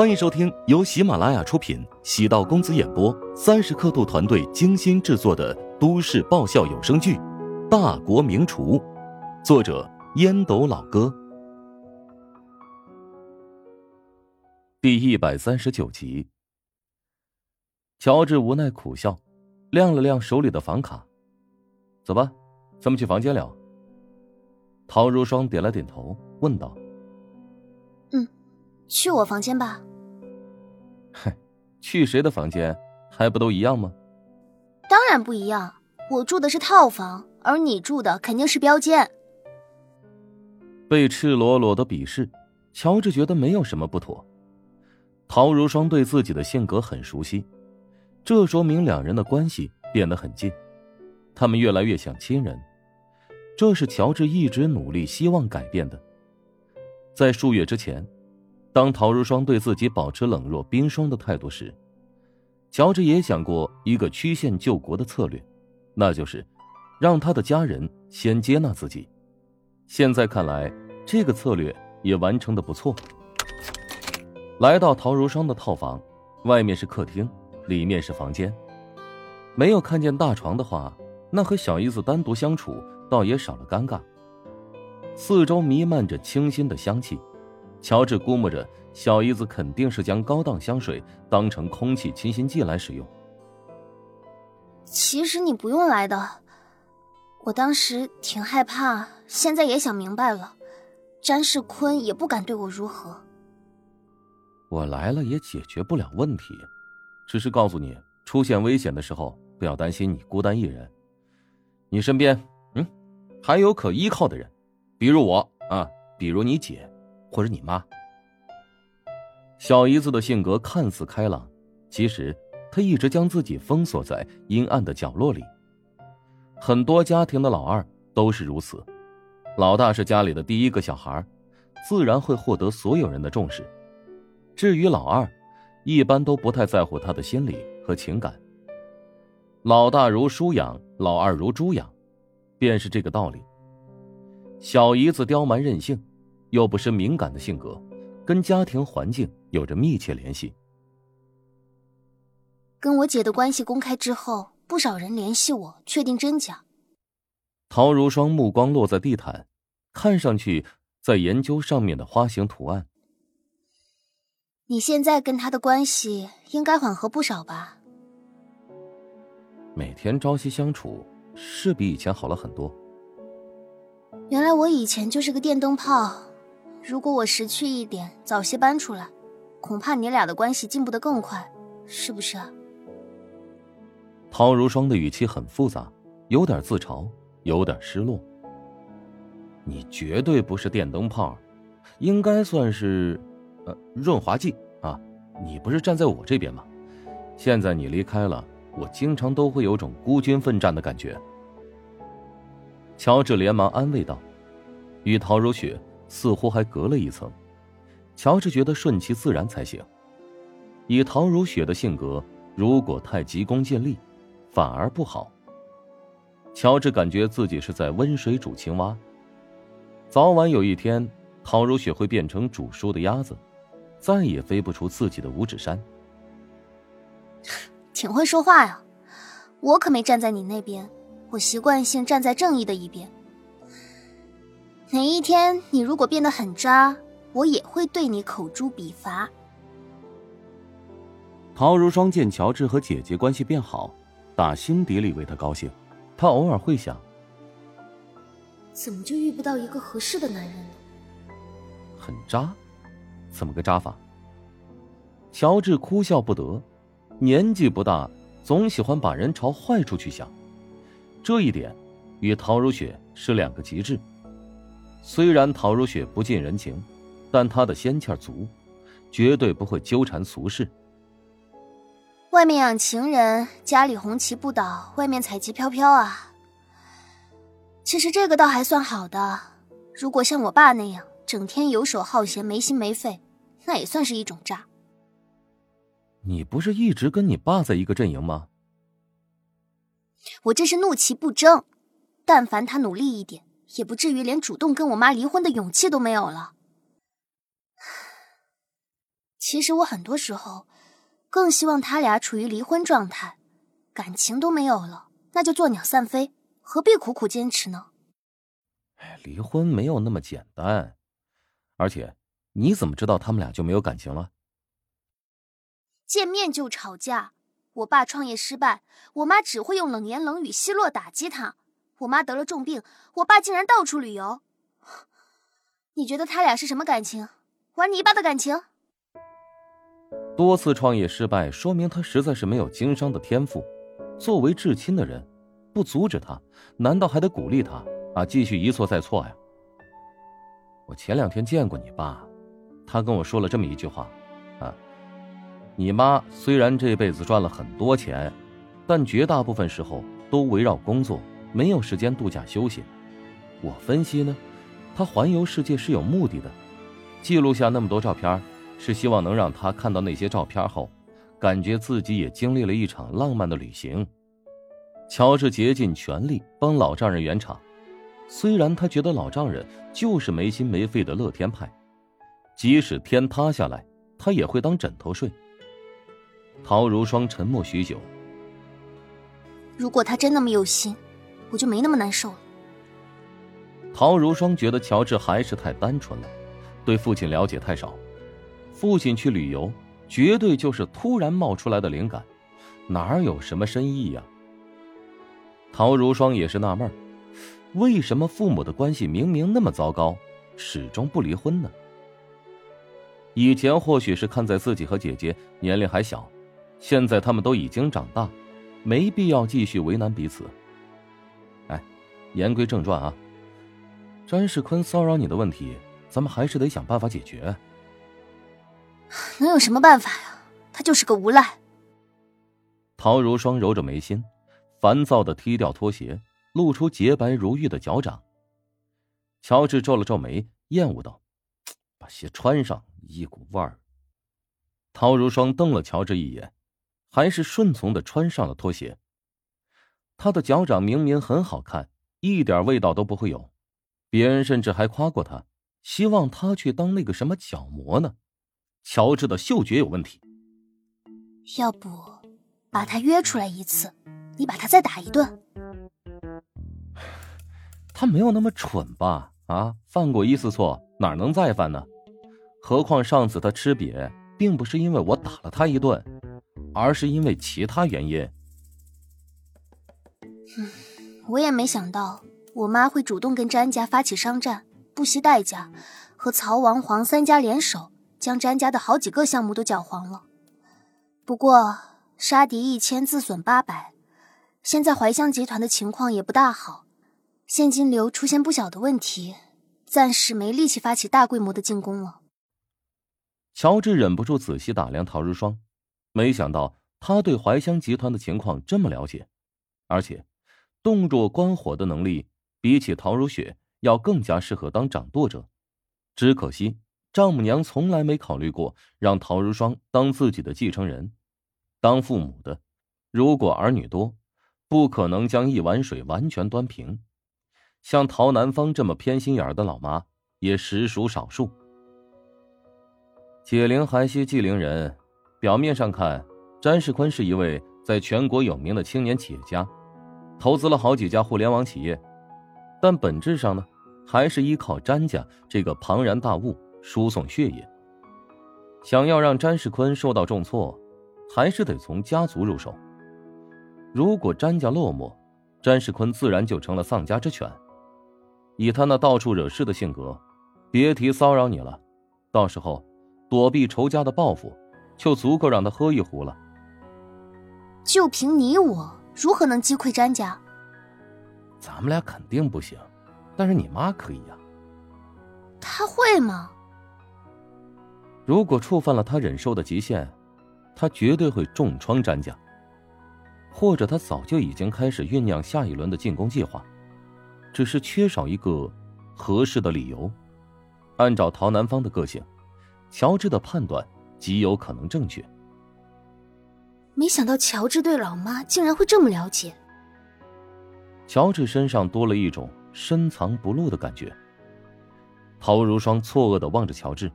欢迎收听由喜马拉雅出品、喜道公子演播、三十刻度团队精心制作的都市爆笑有声剧《大国名厨》，作者烟斗老哥，第一百三十九集。乔治无奈苦笑，亮了亮手里的房卡，走吧，咱们去房间聊。陶如霜点了点头，问道。嗯去我房间吧。嗨，去谁的房间还不都一样吗？当然不一样，我住的是套房，而你住的肯定是标间。被赤裸裸的鄙视，乔治觉得没有什么不妥。陶如霜对自己的性格很熟悉，这说明两人的关系变得很近，他们越来越像亲人。这是乔治一直努力希望改变的。在数月之前。当陶如霜对自己保持冷若冰霜的态度时，乔治也想过一个曲线救国的策略，那就是让他的家人先接纳自己。现在看来，这个策略也完成的不错。来到陶如霜的套房，外面是客厅，里面是房间。没有看见大床的话，那和小姨子单独相处倒也少了尴尬。四周弥漫着清新的香气。乔治估摸着，小姨子肯定是将高档香水当成空气清新剂来使用。其实你不用来的，我当时挺害怕，现在也想明白了，詹世坤也不敢对我如何。我来了也解决不了问题，只是告诉你，出现危险的时候不要担心你孤单一人，你身边，嗯，还有可依靠的人，比如我啊，比如你姐。或者你妈，小姨子的性格看似开朗，其实她一直将自己封锁在阴暗的角落里。很多家庭的老二都是如此，老大是家里的第一个小孩，自然会获得所有人的重视。至于老二，一般都不太在乎他的心理和情感。老大如书养，老二如猪养，便是这个道理。小姨子刁蛮任性。又不是敏感的性格，跟家庭环境有着密切联系。跟我姐的关系公开之后，不少人联系我，确定真假。陶如霜目光落在地毯，看上去在研究上面的花形图案。你现在跟他的关系应该缓和不少吧？每天朝夕相处，是比以前好了很多。原来我以前就是个电灯泡。如果我识趣一点，早些搬出来，恐怕你俩的关系进步的更快，是不是啊？陶如霜的语气很复杂，有点自嘲，有点失落。你绝对不是电灯泡，应该算是，呃，润滑剂啊！你不是站在我这边吗？现在你离开了，我经常都会有种孤军奋战的感觉。乔治连忙安慰道：“与陶如雪。”似乎还隔了一层，乔治觉得顺其自然才行。以陶如雪的性格，如果太急功近利，反而不好。乔治感觉自己是在温水煮青蛙，早晚有一天，陶如雪会变成煮熟的鸭子，再也飞不出自己的五指山。挺会说话呀，我可没站在你那边，我习惯性站在正义的一边。哪一天你如果变得很渣，我也会对你口诛笔伐。陶如霜见乔治和姐姐关系变好，打心底里为他高兴。他偶尔会想：怎么就遇不到一个合适的男人呢？很渣，怎么个渣法？乔治哭笑不得。年纪不大，总喜欢把人朝坏处去想，这一点与陶如雪是两个极致。虽然陶如雪不近人情，但她的仙气足，绝对不会纠缠俗事。外面养情人，家里红旗不倒，外面彩旗飘飘啊。其实这个倒还算好的，如果像我爸那样整天游手好闲、没心没肺，那也算是一种渣。你不是一直跟你爸在一个阵营吗？我这是怒其不争，但凡他努力一点。也不至于连主动跟我妈离婚的勇气都没有了。其实我很多时候更希望他俩处于离婚状态，感情都没有了，那就作鸟散飞，何必苦苦坚持呢？哎，离婚没有那么简单，而且你怎么知道他们俩就没有感情了？见面就吵架，我爸创业失败，我妈只会用冷言冷语奚落打击他。我妈得了重病，我爸竟然到处旅游。你觉得他俩是什么感情？玩泥巴的感情？多次创业失败，说明他实在是没有经商的天赋。作为至亲的人，不阻止他，难道还得鼓励他啊？继续一错再错呀？我前两天见过你爸，他跟我说了这么一句话，啊，你妈虽然这辈子赚了很多钱，但绝大部分时候都围绕工作，没有时间度假休息。我分析呢，他环游世界是有目的的，记录下那么多照片。是希望能让他看到那些照片后，感觉自己也经历了一场浪漫的旅行。乔治竭尽全力帮老丈人圆场，虽然他觉得老丈人就是没心没肺的乐天派，即使天塌下来，他也会当枕头睡。陶如霜沉默许久。如果他真那么有心，我就没那么难受了。陶如霜觉得乔治还是太单纯了，对父亲了解太少。父亲去旅游，绝对就是突然冒出来的灵感，哪有什么深意呀？陶如霜也是纳闷为什么父母的关系明明那么糟糕，始终不离婚呢？以前或许是看在自己和姐姐年龄还小，现在他们都已经长大，没必要继续为难彼此。哎，言归正传啊，詹世坤骚扰你的问题，咱们还是得想办法解决。能有什么办法呀？他就是个无赖。陶如霜揉着眉心，烦躁的踢掉拖鞋，露出洁白如玉的脚掌。乔治皱了皱眉，厌恶道：“把鞋穿上，一股味儿。”陶如霜瞪了乔治一眼，还是顺从的穿上了拖鞋。他的脚掌明明很好看，一点味道都不会有，别人甚至还夸过他，希望他去当那个什么角膜呢。乔治的嗅觉有问题，要不把他约出来一次，你把他再打一顿。他没有那么蠢吧？啊，犯过一次错，哪能再犯呢？何况上次他吃瘪，并不是因为我打了他一顿，而是因为其他原因。嗯，我也没想到我妈会主动跟詹家发起商战，不惜代价和曹王黄三家联手。将詹家的好几个项目都搅黄了，不过杀敌一千，自损八百。现在怀香集团的情况也不大好，现金流出现不小的问题，暂时没力气发起大规模的进攻了。乔治忍不住仔细打量陶如霜，没想到他对怀香集团的情况这么了解，而且动若观火的能力比起陶如雪要更加适合当掌舵者。只可惜。丈母娘从来没考虑过让陶如霜当自己的继承人，当父母的，如果儿女多，不可能将一碗水完全端平。像陶南方这么偏心眼的老妈也实属少数。解铃还须系铃人，表面上看，詹世坤是一位在全国有名的青年企业家，投资了好几家互联网企业，但本质上呢，还是依靠詹家这个庞然大物。输送血液，想要让詹世坤受到重挫，还是得从家族入手。如果詹家落寞，詹世坤自然就成了丧家之犬。以他那到处惹事的性格，别提骚扰你了，到时候躲避仇家的报复，就足够让他喝一壶了。就凭你我，如何能击溃詹家？咱们俩肯定不行，但是你妈可以呀。他会吗？如果触犯了他忍受的极限，他绝对会重创詹家。或者他早就已经开始酝酿下一轮的进攻计划，只是缺少一个合适的理由。按照陶南方的个性，乔治的判断极有可能正确。没想到乔治对老妈竟然会这么了解。乔治身上多了一种深藏不露的感觉。陶如霜错愕的望着乔治。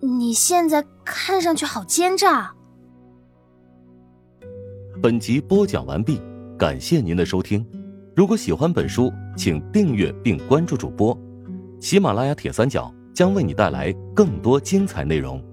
你现在看上去好奸诈。本集播讲完毕，感谢您的收听。如果喜欢本书，请订阅并关注主播。喜马拉雅铁三角将为你带来更多精彩内容。